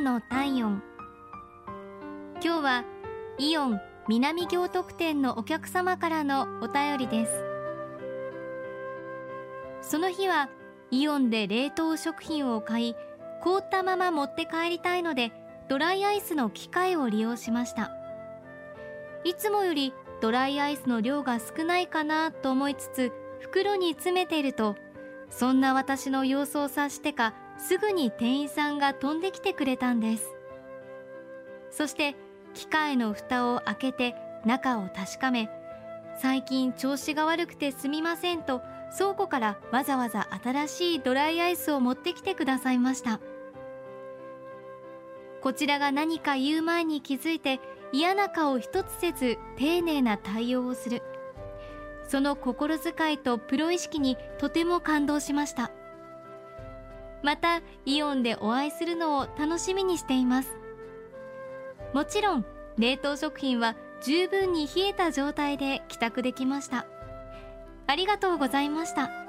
の体温。今日はイオン南行徳店のお客様からのお便りです。その日はイオンで冷凍食品を買い凍ったまま持って帰りたいのでドライアイスの機械を利用しました。いつもよりドライアイスの量が少ないかなと思いつつ袋に詰めているとそんな私の様子を察してかすぐに店員さんが飛んできてくれたんです。そして機械の蓋を開けて中を確かめ最近調子が悪くてすみませんと倉庫からわざわざ新しいドライアイスを持ってきてくださいました。こちらが何か言う前に気づいて嫌な顔一つせず丁寧な対応をする。その心遣いとプロ意識にとても感動しました。またイオンでお会いするのを楽しみにしています。もちろん冷凍食品は十分に冷えた状態で帰宅できました。ありがとうございました。